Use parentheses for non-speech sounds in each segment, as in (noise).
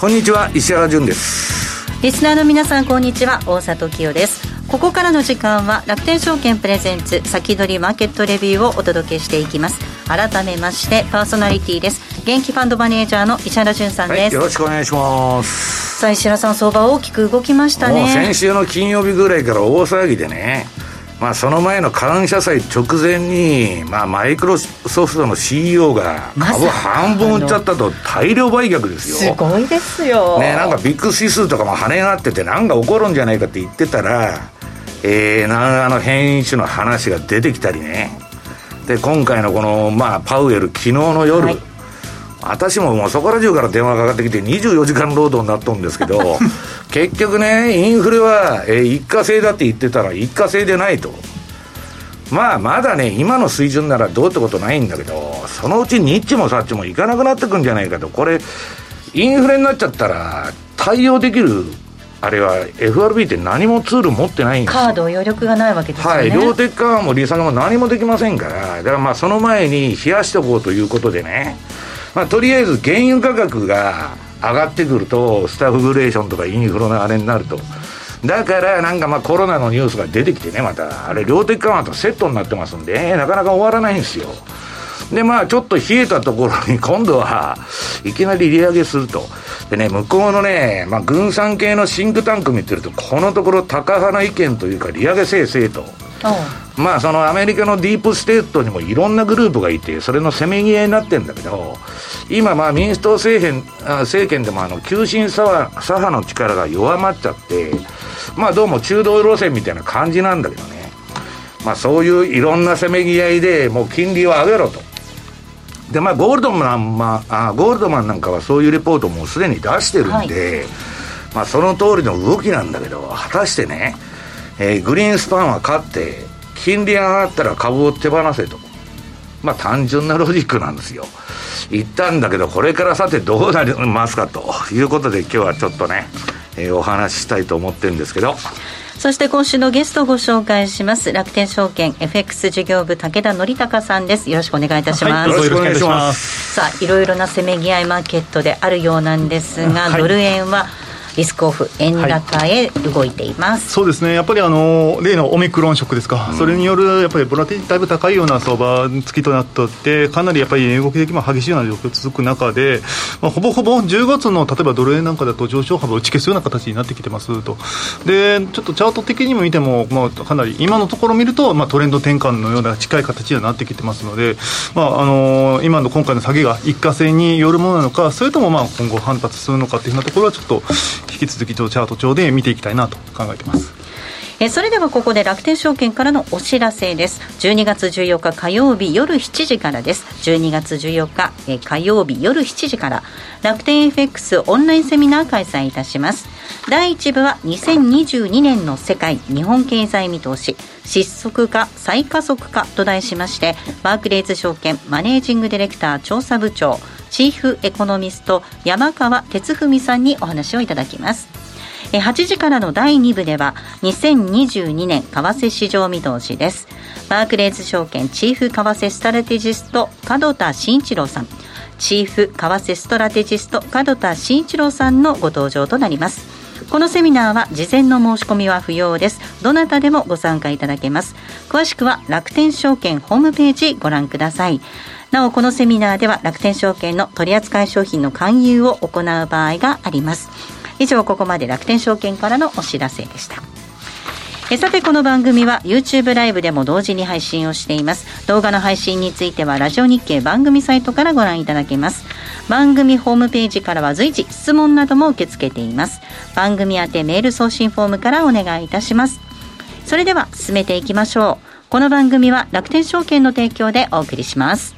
こんにちは石原潤です。リスナーの皆さんこんにちは。大里清です。ここからの時間は楽天証券プレゼンツ先取りマーケットレビューをお届けしていきます。改めましてパーソナリティです。元気ファンドマネージャーの石原潤さんです、はい、よろしくお願いします。さあ石原さん相場大きく動きましたね。先週の金曜日ぐらいから大騒ぎでねまあ、その前の感謝祭直前に、まあ、マイクロソフトの CEO が株半分売っちゃったと大量売却ですよ。すごいですよ。ね、なんかビッグ指数とかも跳ね上がってて、なんか起こるんじゃないかって言ってたら、えー、なんあの変異種の話が出てきたりね。で、今回のこの、まあ、パウエル、昨日の夜、はい私ももうそこら中から電話がかかってきて24時間労働になっとんですけど (laughs) 結局ねインフレは、えー、一過性だって言ってたら一過性でないと。まあまだね今の水準ならどうってことないんだけどそのうちニッチもサッチもいかなくなってくんじゃないかと。これインフレになっちゃったら対応できるあれは FRB って何もツール持ってないんですカード余力がないわけですよね。はい量的緩和も利下げも何もできませんから。だからまあその前に冷やしておこうということでね。まあ、とりあえず原油価格が上がってくると、スタッフグレーションとかインフロのあれになると。だからなんかまあコロナのニュースが出てきてね、また、あれ、量的緩和とセットになってますんで、なかなか終わらないんですよ。で、まあ、ちょっと冷えたところに、(laughs) 今度はいきなり利上げすると。でね、向こうのね、まあ、軍産系のシンクタンク見てると、このところ、タカ派な意見というか、利上げせいせいと。まあそのアメリカのディープステートにもいろんなグループがいて、それのせめぎ合いになってるんだけど、今まあ民主党政権政権でもあの急進左派左派の力が弱まっちゃって、まあどうも中道路線みたいな感じなんだけどね。まあそういういろんなせめぎ合いでもう金利を上げろと。でまあゴールドマン、まあ、あゴールドマンなんかはそういうレポートもすでに出してるんで、はい、まあその通りの動きなんだけど、果たしてね、えー、グリーンスパンは勝って、金利上がったら株を手放せと。まあ単純なロジックなんですよ。言ったんだけど、これからさてどうなりますかということで今日はちょっとね、えー、お話ししたいと思ってるんですけど。そして今週のゲストをご紹介します。楽天証券 FX 事業部武田則孝さんです。よろしくお願いいたします。はい、よろしくお願いします。さあ、いろいろなせめぎ合いマーケットであるようなんですが、はい、ドル円はリスクオフ円高へ動いています、はい、そうですね。やっぱりあの例のオミクロンショックですか、うん、それによるやっぱりボラティだいぶ高いような相場付きとなってって、かなりやっぱり動き的も激しいような状況続く中で、まあ、ほぼほぼ10月の例えばドル円なんかだと上昇幅を打ち消すような形になってきてますと。でちょっとチャート的にも見ても、まあ、かなり今のところ見ると、まあ、トレンド転換のような近い形にはなってきてますので、まああの今の今回の下げが一過性によるものなのかそれともまあ今後反発するのかというようなところはちょっと引き続きチャート帳で見ていきたいなと考えています。えそれではここで楽天証券からのお知らせです。12月14日火曜日夜7時からです。12月14日え火曜日夜7時から。楽天 FX オンラインセミナー開催いたします。第1部は2022年の世界日本経済見通し。失速化再加速化と題しましてバークレーズ証券マネージングディレクター調査部長。チーフエコノミスト山川哲文さんにお話をいただきます。8時からの第2部では2022年為替市場見通しです。バークレーズ証券チーフ為替ストラテジスト門田慎一郎さん。チーフ為替ストラテジスト門田慎一郎さんのご登場となります。このセミナーは事前の申し込みは不要です。どなたでもご参加いただけます。詳しくは楽天証券ホームページご覧ください。なおこのセミナーでは楽天証券の取扱い商品の勧誘を行う場合があります。以上ここまで楽天証券からのお知らせでした。えさてこの番組は YouTube ライブでも同時に配信をしています。動画の配信についてはラジオ日経番組サイトからご覧いただけます。番組ホームページからは随時質問なども受け付けています。番組宛てメール送信フォームからお願いいたします。それでは進めていきましょう。この番組は楽天証券の提供でお送りします。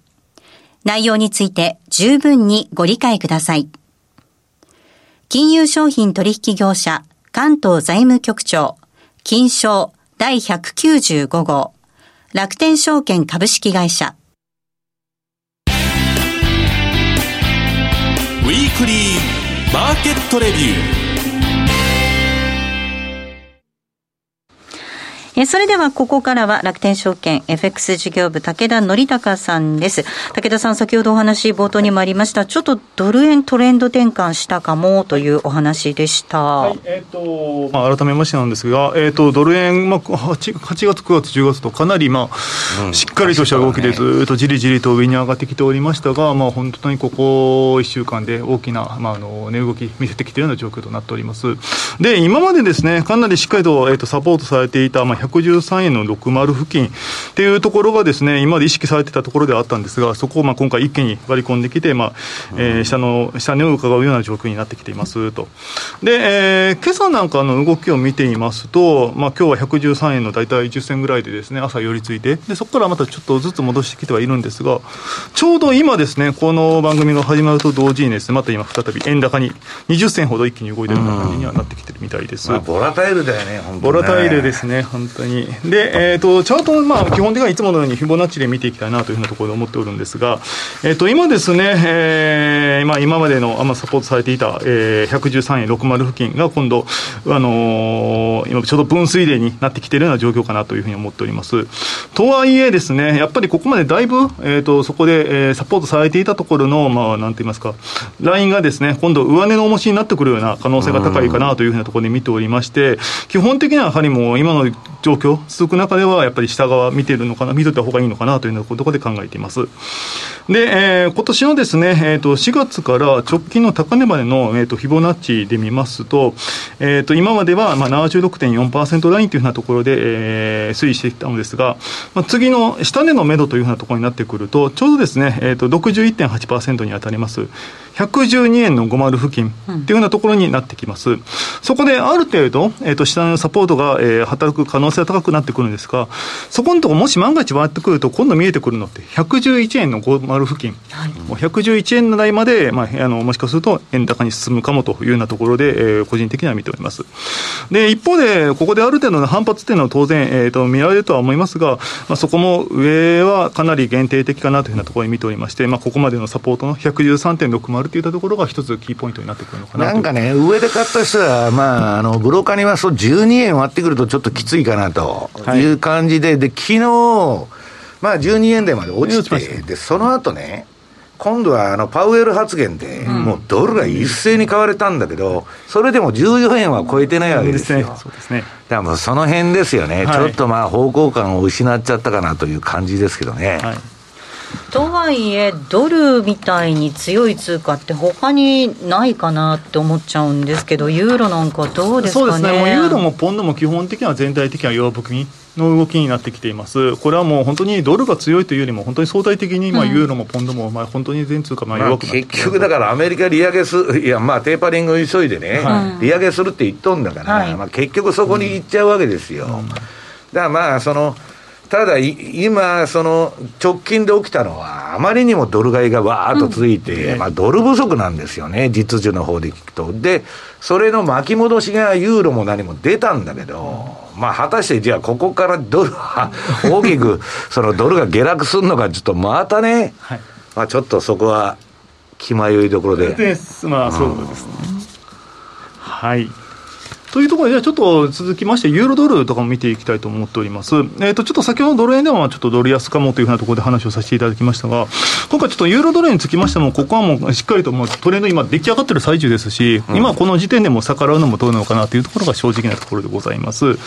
内容について十分にご理解ください。金融商品取引業者関東財務局長金賞第195号楽天証券株式会社ウィークリーマーケットレビューえそれではここからは楽天証券 FX 事業部武田則隆さんです。武田さん、先ほどお話冒頭にもありました、ちょっとドル円トレンド転換したかもというお話でした。はい、えっ、ー、と、まあ、改めましてなんですが、えっ、ー、と、ドル円、まあ8、8月、9月、10月とかなり、まあ、うん、しっかりとした動きでずっとじりじりと上に上がってきておりましたが、まあ、本当にここ1週間で大きな、まあ、あの値動き見せてきているような状況となっております。で、今までですね、かなりしっかりと,、えー、とサポートされていた、まあ、113円の60付近っていうところがですね、今まで意識されてたところではあったんですが、そこをまあ今回一気に割り込んできて、まあ、えー、下の、下値を伺うような状況になってきていますと。で、えー、今朝なんかの動きを見ていますと、まあ今日は113円の大体10銭ぐらいでですね、朝寄りついて、で、そこからまたちょっとずつ戻してきてはいるんですが、ちょうど今ですね、この番組が始まると同時にですね、また今再び円高に20銭ほど一気に動いてるような感じにはなってきてるみたいです。まあ、ボラタイルだよね、本当に、ね、ボラタイルですね、本当に。で、えーと、チャートまあ、基本的にはいつものようにフィボナッチで見ていきたいなというふうなところで思っておるんですが、えーと、今ですね、えーまあ、今までの、まあ、サポートされていた、えー、113円60付近が今度、あのー、今ちょうど分水嶺になってきているような状況かなというふうに思っております。とはいえですね、やっぱりここまでだいぶ、えーと、そこで、えー、サポートされていたところの、まあ、なんて言いますか、ラインがですね、今度上値の重しになってくるような可能性が高いかなというふうなところで見ておりまして、基本的にはやはりもう今の状況、続く中では、やっぱり下側見てるのかな、見といた方がいいのかなというようなところで考えています。で、えー、今年のですね、えーと、4月から直近の高値までの、えーと、フィボナッチで見ますと、えーと、今までは、まあ、76.4%ラインというふうなところで、えー、推移してきたのですが、まあ、次の下値の目処というふうなところになってくると、ちょうどですね、えー、と61.8%に当たります。112円の50付近っていうようなところになってきます。うん、そこである程度、えっ、ー、と、下のサポートが、えー、働く可能性が高くなってくるんですが、そこのところもし万が一割ってくると、今度見えてくるのって、111円の50付近、はい、もう111円台まで、まあ、あのもしかすると円高に進むかもというようなところで、えー、個人的には見ております。で、一方で、ここである程度の反発っていうのは当然、えーと、見られるとは思いますが、まあ、そこも上はかなり限定的かなというようなところに見ておりまして、まあ、ここまでのサポートの113.60といったところが一つキーポイントになってくるのかななんかね、上で買った人は、まあ、あのブローカーにはそう12円割ってくるとちょっときついかなと。い。う感じで、はい、で昨日まあ12円台まで落ちて、でその後ね、今度はあのパウエル発言で、もうドルが一斉に買われたんだけど、それでも14円は超えてないわけですよ。そうですね。だからもうその辺ですよね、はい、ちょっとまあ方向感を失っちゃったかなという感じですけどね。はいとはいえ、ドルみたいに強い通貨って、他にないかなって思っちゃうんですけど、ユーロなんかどうですかね？そうですね。もうユーロもポンドも基本的には全体的には弱含みの動きになってきています、これはもう本当にドルが強いというよりも、本当に相対的にまあユーロもポンドもまあ本当に全通貨まあ弱くなって、結局だからアメリカ利上げすいやまあテーパリング急いでね、はい、利上げするって言っとんだから、はい、まあ結局そこに行っちゃうわけですよ。うん、だからまあそのただ、今、その直近で起きたのは、あまりにもドル買いがわーっと続いて、うん、まあ、ドル不足なんですよね、実需の方で聞くと。で、それの巻き戻しがユーロも何も出たんだけど、まあ、果たしてじゃあ、ここからドルは大きく、(laughs) そのドルが下落するのか、ちょっとまたね、はい、まあ、ちょっとそこは気迷いどころで。まあ、そうですね。うん、はい。というところで、ちょっと続きまして、ユーロドルとかも見ていきたいと思っております。えっ、ー、と、ちょっと先ほどドル円ではちょっとドル安かもというふうなところで話をさせていただきましたが、今回ちょっとユーロドルにつきましても、ここはもうしっかりともうトレンド今出来上がってる最中ですし、うん、今この時点でも逆らうのもどうなのかなというところが正直なところでございます。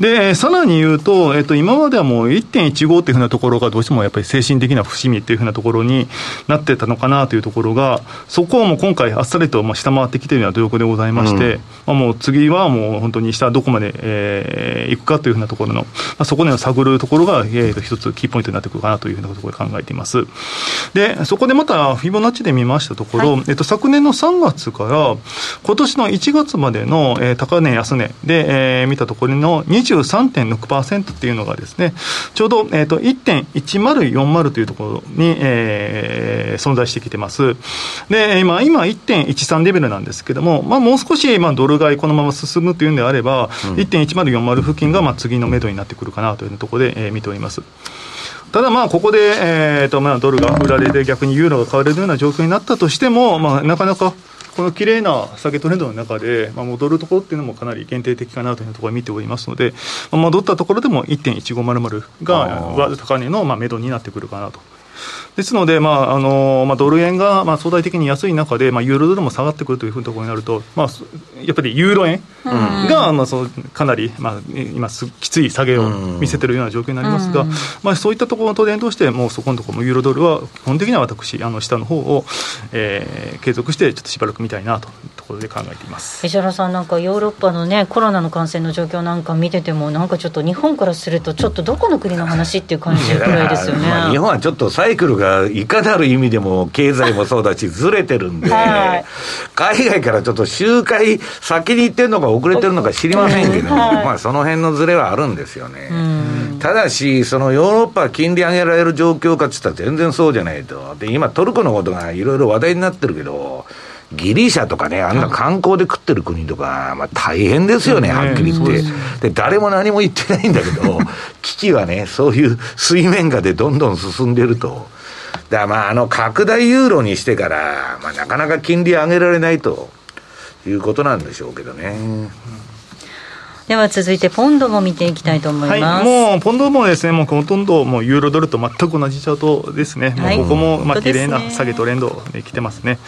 で、さらに言うと、えっ、ー、と、今まではもう1.15というふうなところがどうしてもやっぱり精神的な節目というふうなところになってたのかなというところが、そこをもう今回あっさりと下回ってきているような状況でございまして、うん、まあもう次はもう本当に下どこまで、えー、いくかというふうなところの、まあ、そこでの探るところが、えー、一つキーポイントになってくるかなというふうなところで考えています。で、そこでまたフィボナッチで見ましたところ、はい、えっと、昨年の3月から今年の1月までの、えー、高値、安値で、えー、見たところの23.6%っていうのがですね、ちょうど、えーと、1.1040というところに、えー、存在してきてます。で、今、今1.13レベルなんですけども、まあ、もう少し、まあ、ドル買いこのまま進むというんであれば、ば、うん、1.1040付近がまあ次の目処になってくるかなというところで、えー、見ております。ただまあ、ここで、えーとまあ、ドルが売られて、逆にユーロが買われるような状況になったとしても、まあ、なかなかこの綺麗な下げトレンドの中で、まあ、戻るところっていうのもかなり限定的かなというところを見ておりますので、まあ、戻ったところでも1.1500が高値のまあ目処になってくるかなとですので、まああのまあ、ドル円がまあ相対的に安い中で、まあ、ユーロドルも下がってくるというふうなところになると、まあ、やっぱりユーロ円が、まあ、そうかなり、まあ、今きつい下げを見せてるような状況になりますが、まあ、そういったところのトレンドとして、もうそこのところもユーロドルは、基本的には私、あの下の方を、えー、継続して、ちょっとしばらく見たいなというところで考えています。石原さん、なんかヨーロッパのね、コロナの感染の状況なんか見てても、なんかちょっと日本からすると、ちょっとどこの国の話っていう感じぐらいですよね。(laughs) 日本はちょっとサイクルがいかなる意味でも経済もそうだし、ずれてるんで、はい、海外からちょっと周回、先に行ってるのか遅れてるのか知りませんけど、はい、まあその辺のずれはあるんですよね。ただし、そのヨーロッパ金利上げられる状況かって言ったら全然そうじゃないと。で、今トルコのことがいろいろ話題になってるけど、ギリシャとかね、あんな観光で食ってる国とか、まあ大変ですよね、はっきり言って。で、誰も何も言ってないんだけど、(laughs) 危機はね、そういう水面下でどんどん進んでると。だまあ、あの、拡大ユーロにしてから、まあ、なかなか金利上げられないということなんでしょうけどね。うんでは続いてポンドも見ていきたいと思います、はい、もうポンドもですねもうほとんどもうユーロドルと全く同じチャートですね、はい、もうここもまあ綺麗な下げトレンドできてますね。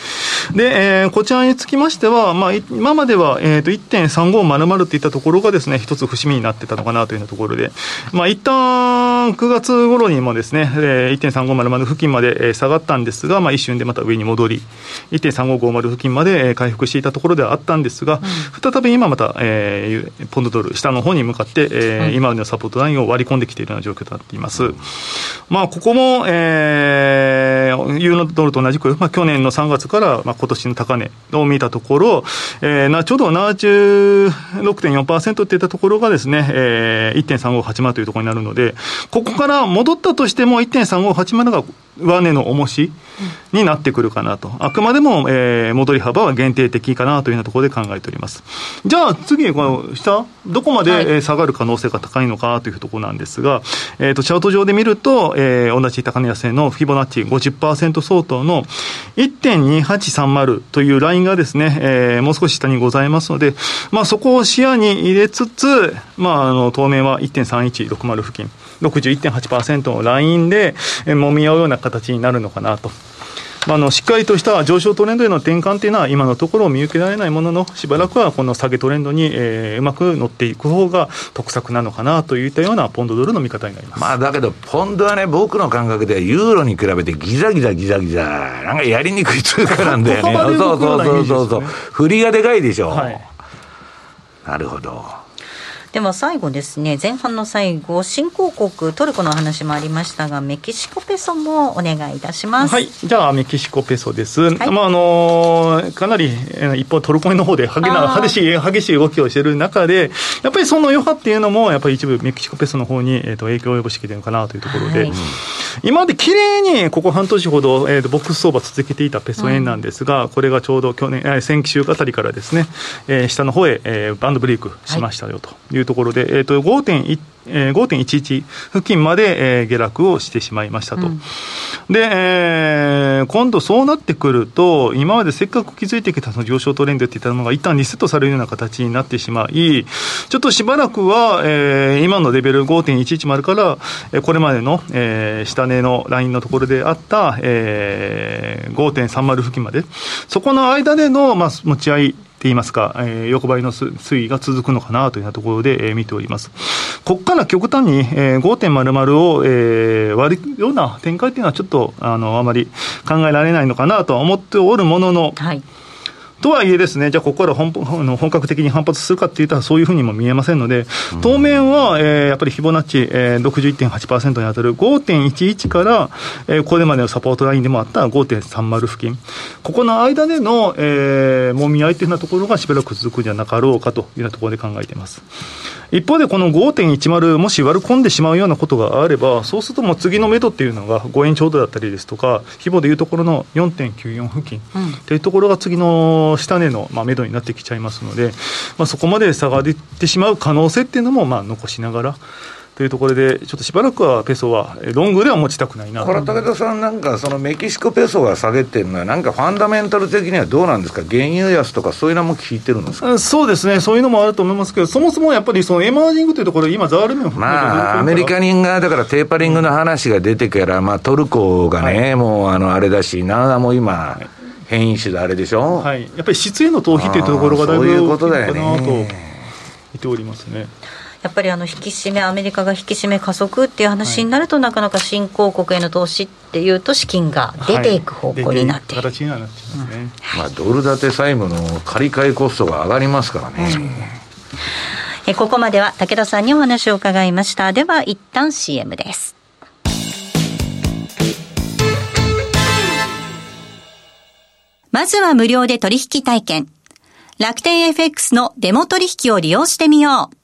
で、えー、こちらにつきましては、まあ、今までは、えーと、1.3500っていったところがですね一つ節目になってたのかなというところで。まあ一旦9月頃にもですね、えー、1.3500付近まで下がったんですが、まあ、一瞬でまた上に戻り1.3550付近まで回復していたところではあったんですが、うん、再び今また、えー、ポンドドル、下の方に向かって、えー、今までのサポートラインを割り込んできているような状況となっています。まあ、ここも、えー、ユーロドルと同じく、まあ、去年の3月から、まあ、今年の高値を見たところ、えー、なちょうど76.4%っていったところがですね、えー、1.3580というところになるので、ここから戻ったとしても1.3580が上値の重しになってくるかなと。あくまでも、えー、戻り幅は限定的かなというようなところで考えております。じゃあ次、この下、どこまで下がる可能性が高いのかというところなんですが、えっ、と、チャート上で見ると、えー、同じ高値安値のフィボナッチ50%相当の1.2830というラインがですね、えー、もう少し下にございますので、まあそこを視野に入れつつ、まああの、当面は1.3160付近。61.8%のラインで、えー、揉み合うような形になるのかなと。まあ、のしっかりとした上昇トレンドへの転換というのは、今のところ見受けられないものの、しばらくはこの下げトレンドに、えー、うまく乗っていく方が得策なのかなといったようなポンドドルの見方になります、まあ、だけど、ポンドはね、僕の感覚ではユーロに比べてギザギザギザギザ、なんかやりにくい通貨なんだよね、(laughs) そうそうそうそうそう、振りがでかいでしょ。はい、なるほど。では最後ですね、前半の最後、新興国、トルコの話もありましたが、メキシコペソもお願いいたします。はい、じゃあ、メキシコペソです。はい、まああのー、かなり、一方、トルコの方で激な激しい激しい動きをしている中で、やっぱりその余波っていうのも、やっぱり一部、メキシコペソの方に、えーと、影響を及ぼしてきてるのかなというところで、はい、今まで綺麗にここ半年ほど、えーと、ボックス相場続けていたペソ円なんですが、うん、これがちょうど去年、え先週あたりからですね、えー、下の方へ、えー、バンドブレイクしましたよというところで、はい、えーと、5.1えー、5.11付近まで、えー、下落をしてしまいましたと。うん、で、えー、今度そうなってくると、今までせっかく築いてきたその上昇トレンドっていったのが一旦リセットされるような形になってしまい、ちょっとしばらくは、えー、今のレベル5.110から、えー、これまでの、えー、下値のラインのところであった、えー、5.30付近まで、そこの間での、まあ、持ち合いといいますか、えー、横ばいの推移が続くのかなというようなところで、えー、見ております。ここから極端に、えー、5.00を、えー、割るような展開というのはちょっとあのあまり考えられないのかなとは思っておるものの、はいとはいえですね、じゃあここから本本格的に反発するかっていったらそういうふうにも見えませんので、当面は、えー、やっぱりフィボナッチ、えー、61.8%に当たる5.11から、えー、これまでのサポートラインでもあった5.30付近、ここの間での、えー、もみ合いというようなところがしばらく続くんじゃなかろうかというようなところで考えています。一方で、この5.10、もし割り込んでしまうようなことがあれば、そうするともう次の目処っていうのが5円ちょうどだったりですとか、規模でいうところの4.94付近というところが次の下値の、まあ、目処になってきちゃいますので、まあ、そこまで差が出てしまう可能性っていうのも、まあ、残しながら。というところで、ちょっとしばらくはペソは、ロングでは持ちたくないな。これ、武田さん、なんかそのメキシコペソが下げてるのは、なんかファンダメンタル的にはどうなんですか、原油安とか、そういうのも聞いてるんですか？そうですね、そういうのもあると思いますけど、そもそもやっぱりそのエマージングというところ、今、ザールメンまあ、アメリカ人がだからテーパリングの話が出てから、まあ、トルコがね、はい、もうあのあれだし、長も今、はい。変異種であれでしょ、はい、やっぱり質への逃避というところがだいぶそういうことだよね。と見ておりますね。やっぱりあの引き締め、アメリカが引き締め加速っていう話になると、はい、なかなか新興国への投資っていうと、資金が出ていく方向になっている、はい、形になってますね、うんまあ、ドル建て債務の借り換えコストが上がりますからね。うんえここまでは武田さんにお話を伺いました。では一旦 CM です。まずは無料で取引体験。楽天 FX のデモ取引を利用してみよう。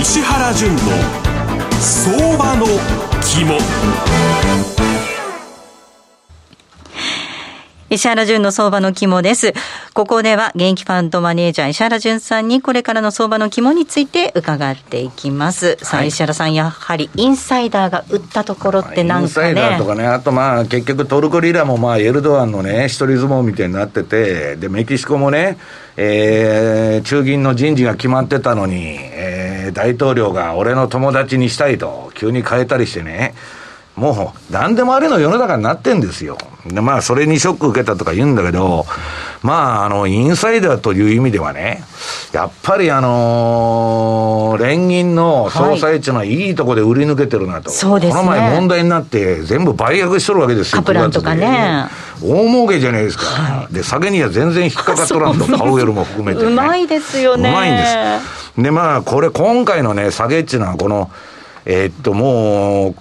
石原淳の相場の肝。石原淳の相場の肝です。ここでは現役ファンドマネージャー石原淳さんにこれからの相場の肝について伺っていきます。さあ、石原さん、やはりインサイダーが売ったところってなんかね。インサイダーとかね、あとまあ結局トルコリラもまあエルドアンのね、一人相撲みたいになってて、で、メキシコもね、えー、中銀の人事が決まってたのに、えー、大統領が俺の友達にしたいと急に変えたりしてね、もう、何でもありの世の中になってんですよ。で、まあ、それにショック受けたとか言うんだけど、まあ、あの、インサイダーという意味ではね、やっぱりあのー連銀の総裁っていうのはいいとこで売り抜けてるなと。そうですねこの前問題になって全部売却しとるわけですよ。カプランとかね9月で大儲けじゃないですか。で、下げには全然引っかかっとらんと、パウエルも含めて、ね。うまいですよねうまいんです。で、まあ、これ今回のね、下げっていうのは、この、えーっと、もう、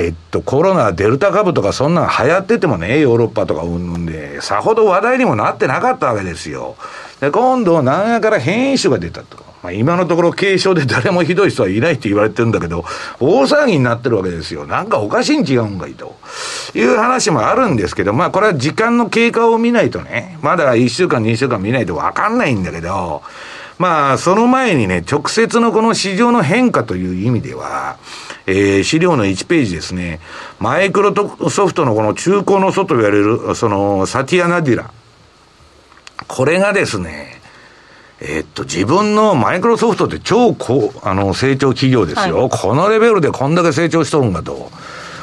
えっと、コロナ、デルタ株とかそんなの流行っててもね、ヨーロッパとかうんんで、さほど話題にもなってなかったわけですよ。で、今度、南アから変異種が出たと。まあ、今のところ軽症で誰もひどい人はいないって言われてるんだけど、大騒ぎになってるわけですよ。なんかおかしいに違うんかいと。いう話もあるんですけど、まあ、これは時間の経過を見ないとね、まだ1週間、2週間見ないとわかんないんだけど、まあ、その前にね、直接のこの市場の変化という意味では、えー資料の1ページですね、マイクロソフトのこの中古の祖と言われる、その、サティアナディラ。これがですね、えーっと、自分のマイクロソフトって超高、あの、成長企業ですよ。はいこのレベルでこんだけ成長しとるんだと。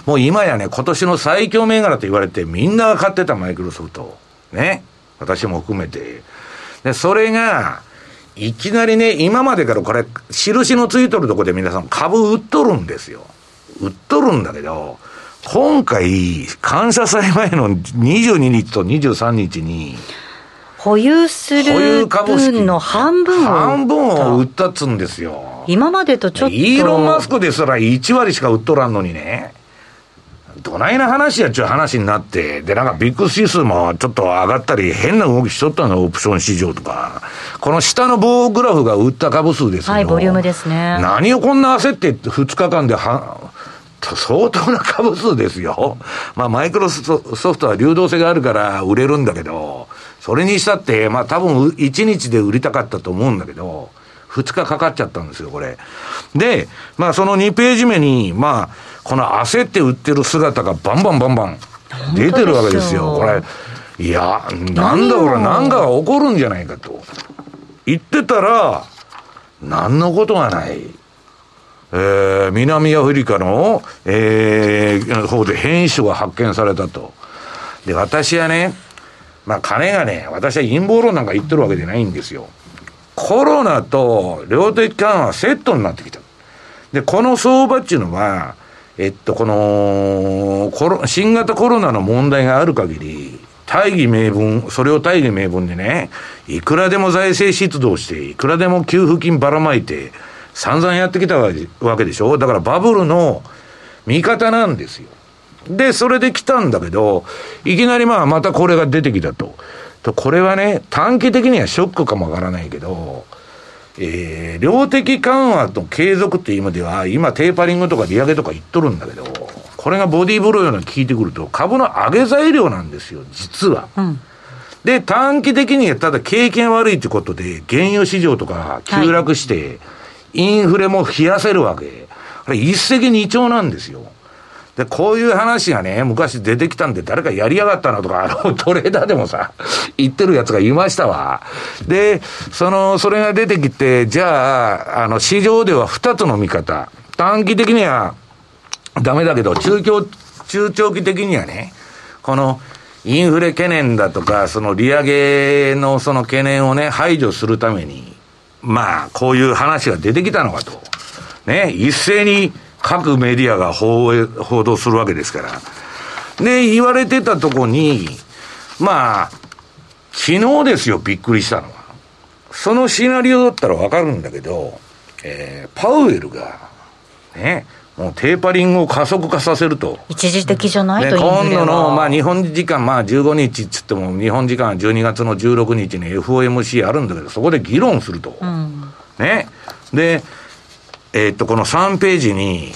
もう今やね、今年の最強銘柄と言われてみんなが買ってたマイクロソフト。ね。私も含めて。で、それが、いきなりね、今までからこれ、印のついとるとこで皆さん株売っとるんですよ。売っとるんだけど、今回、感謝祭前の22日と23日に、保有す保有る分の半分を半分を売ったっつうんですよ。今までとちょっとイーロン・マスクですら1割しか売っとらんのにね。どないな話やっちゅう話になって、で、なんかビッグ指数もちょっと上がったり、変な動きしとったの、オプション市場とか。この下の棒グラフが売った株数ですよ。はいボリュームですね何をこんな焦って2日間では、相当な株数ですよ。まあ、マイクロソフトは流動性があるから売れるんだけど、それにしたって、まあ、多分1日で売りたかったと思うんだけど、2日かかっちゃったんですよ、これ。で、まあ、その2ページ目に、まあ、この焦って売ってる姿がバンバンバンバン出てるわけですよ。これ、いや、なんだこれ、なんかが起こるんじゃないかと。言ってたら、何のことがない。えー南アフリカの、えー方で変異種が発見されたと。で、私はね、まあ金がね、私は陰謀論なんか言ってるわけじゃないんですよ。コロナと量的緩和はセットになってきた。で、この相場っていうのは、えっと、この、コロ新型コロナの問題がある限り、大義名分、それを大義名分でね、いくらでも財政出動して、いくらでも給付金ばらまいて、散々やってきたわけでしょ？だからバブルの味方なんですよ。で、それで来たんだけど、いきなりまあまたこれが出てきたと。とこれはね、短期的にはショックかもわからないけど、えー、量的緩和と継続っていう意味では、今テーパリングとか利上げとか言っとるんだけど、これがボディーブローような効いてくると、株の上げ材料なんですよ、実は。うんで、短期的にはただ経験悪いってことで、原油市場とか急落して、インフレも冷やせるわけ。これ一石二鳥なんですよ。で、こういう話がね、昔出てきたんで誰かやりやがったなとか、あの、(laughs) トレーダーでもさ、言ってるやつがいましたわ。で、その、それが出てきて、じゃあ、あの、市場では二つの見方。短期的にはダメだけど、中長、中長期的にはね、この、インフレ懸念だとか、その利上げのその懸念をね、排除するために、まあ、こういう話が出てきたのかと。ね、一斉に各メディアが報え報道するわけですから。で、言われてたとこに、まあ、昨日ですよ、びっくりしたのは。そのシナリオだったらわかるんだけど、えーパウエルが、ね、もうテーパリングを加速化させると。一時的じゃない？ね、と今度の、まあ、日本時間、まあ、15日っつっても、日本時間は12月の16日に FOMC あるんだけど、そこで議論すると。うんね。で、えーっと、この3ページに、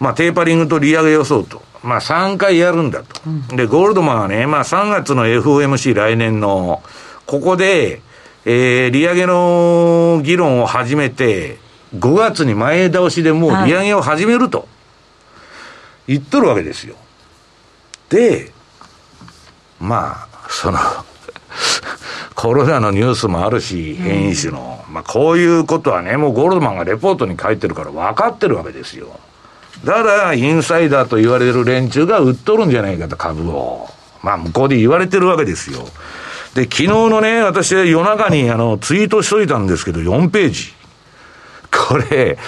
まあ、テーパリングと利上げ予想と。まあ、3回やるんだと。で、ゴールドマンはね、まあ、3月の FOMC 来年の、ここで、えー、利上げの議論を始めて、5月に前倒しでもう利上げを始めると。言っとるわけですよ。で、まあ、その、コロナのニュースもあるし、変異種の、まあこういうことはね、もうゴールドマンがレポートに書いてるから分かってるわけですよ。だから、インサイダーと言われる連中が売っとるんじゃないかと、株を。まあ、向こうで言われてるわけですよ。で、昨日のね、私は夜中にあの、ツイートしといたんですけど、4ページ。これ、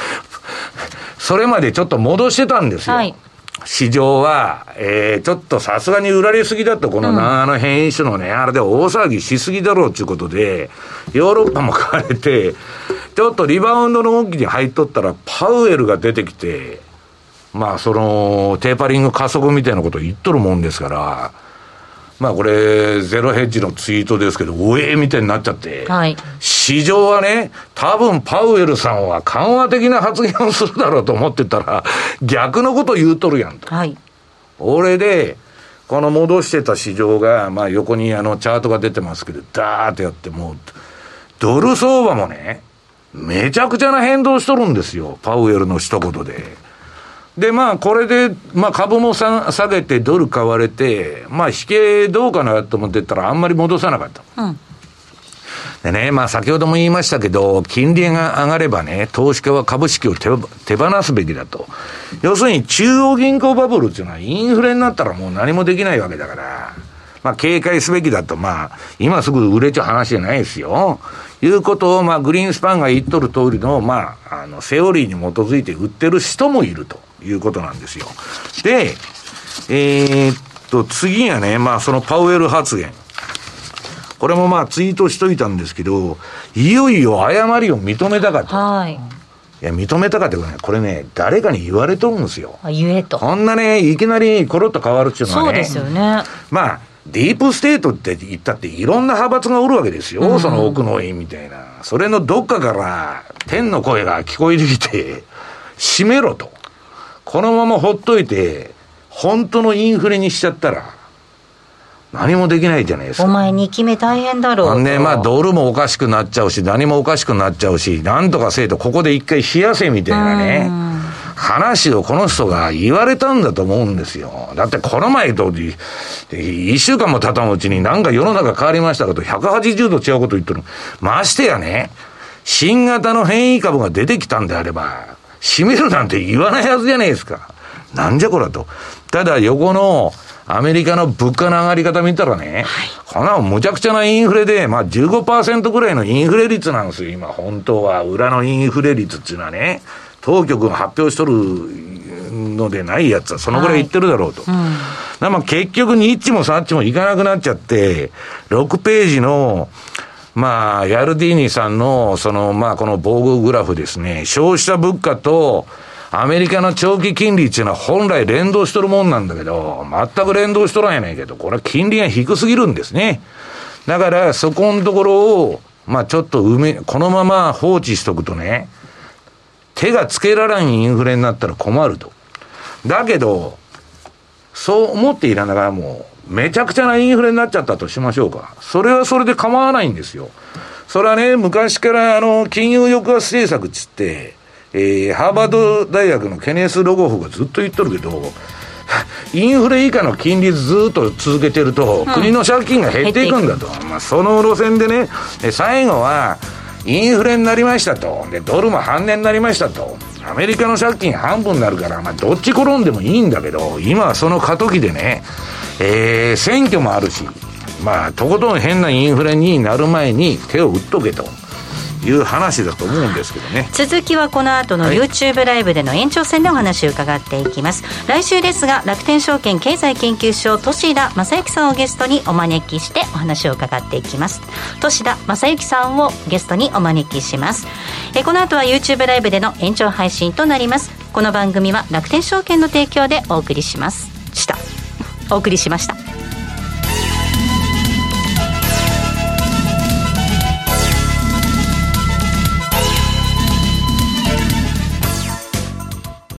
それまでちょっと戻してたんですよ。はい市場は、えー、ちょっとさすがに売られすぎだと、この長野変異種のね、あれで大騒ぎしすぎだろうということで、ヨーロッパも買われて、ちょっとリバウンドの動きに入っとったら、パウエルが出てきて、まあ、その、テーパリング加速みたいなことを言っとるもんですから、まあこれ、ゼロヘッジのツイートですけど、おえーみたいになっちゃって、はい市場はね、多分パウエルさんは緩和的な発言をするだろうと思ってたら、逆のこと言うとるやんと。はい。俺で、この戻してた市場が、まあ横にあのチャートが出てますけど、ダーってやってもう、ドル相場もね、めちゃくちゃな変動しとるんですよ。パウエルの一言で。で、まあ、これで、まあ、株もさ下げてドル買われて、まあ、引けどうかなと思ってたら、あんまり戻さなかった。うん。でね、まあ先ほども言いましたけど、金利が上がればね、投資家は株式を手手放すべきだと。要するに中央銀行バブルっていうのはインフレになったらもう何もできないわけだから、まあ警戒すべきだと、まあ今すぐ売れちゃう話じゃないですよ。いうことを、まあグリーンスパンが言っとる通りの、まあ、あの、セオリーに基づいて売ってる人もいるということなんですよ。で、えーっと、次がね、まあそのパウエル発言。これもまあツイートしといたんですけど、いよいよ誤りを認めたかと。はい。いや、認めたかってことね、これね、誰かに言われとるんですよ。あ、言えと。こんなね、いきなりコロッと変わるっていうのはね。そうですよね。まあ、ディープステートって言ったっていろんな派閥がおるわけですよ。その奥の院みたいな。それのどっかから天の声が聞こえてきて、閉めろと。このままほっといて、本当のインフレにしちゃったら、何もできないじゃないですか。お前2期目大変だろうと。ね、まあ、ドルもおかしくなっちゃうし、何もおかしくなっちゃうし、なんとかせえと、ここで一回冷やせみたいなね、話をこの人が言われたんだと思うんですよ。だってこの前と、い一週間も経たんうちになんか世の中変わりましたかと、180度違うこと言ってる。ましてやね、新型の変異株が出てきたんであれば、閉めるなんて言わないはずじゃないですか。なんじゃこらと。ただ横のアメリカの物価の上がり方見たらね、こんなむちゃくちゃなインフレで、まあ15%ぐらいのインフレ率なんですよ、今、本当は。裏のインフレ率っていうのはね、当局が発表しとるのでないやつは、そのぐらい言ってるだろうと。だからまあ結局、ニッチもサッチもいかなくなっちゃって、6ページの、まあ、ヤルディーニさんの、その、まあ、この防具グラフですね、消費者物価と、アメリカの長期金利っていうのは本来連動しとるもんなんだけど、全く連動しとらんやないけど、これは金利が低すぎるんですね。だから、そこのところを、まあ、ちょっと埋め、このまま放置しとくとね、手がつけられんインフレになったら困ると。だけど、そう思っていらながらも、めちゃくちゃなインフレになっちゃったとしましょうか。それはそれで構わないんですよ。それはね、昔からあの、金融抑圧政策っつって、えー、ハーバード大学のケネス・ロゴフがずっと言っとるけど、(laughs) インフレ以下の金利ずっと続けてると、国の借金が減っていくんだと。まあ、その路線でね、で最後は、インフレになりましたと。で、ドルも半値になりましたと。アメリカの借金半分になるから、まあ、どっち転んでもいいんだけど、今はその過渡期でね、えー、選挙もあるし、まあ、とことん変なインフレになる前に手を打っとけという話だと思うんですけどね。続きはこの後のはい。YouTube ライブでの延長戦でお話を伺っていきます、来週ですが楽天証券経済研究所年田正幸さんをゲストにお招きしてお話を伺っていきます。年田正幸さんをゲストにお招きします。えこの後は YouTube ライブでの延長配信となります。この番組は楽天証券の提供でお送りします。したお送りしました。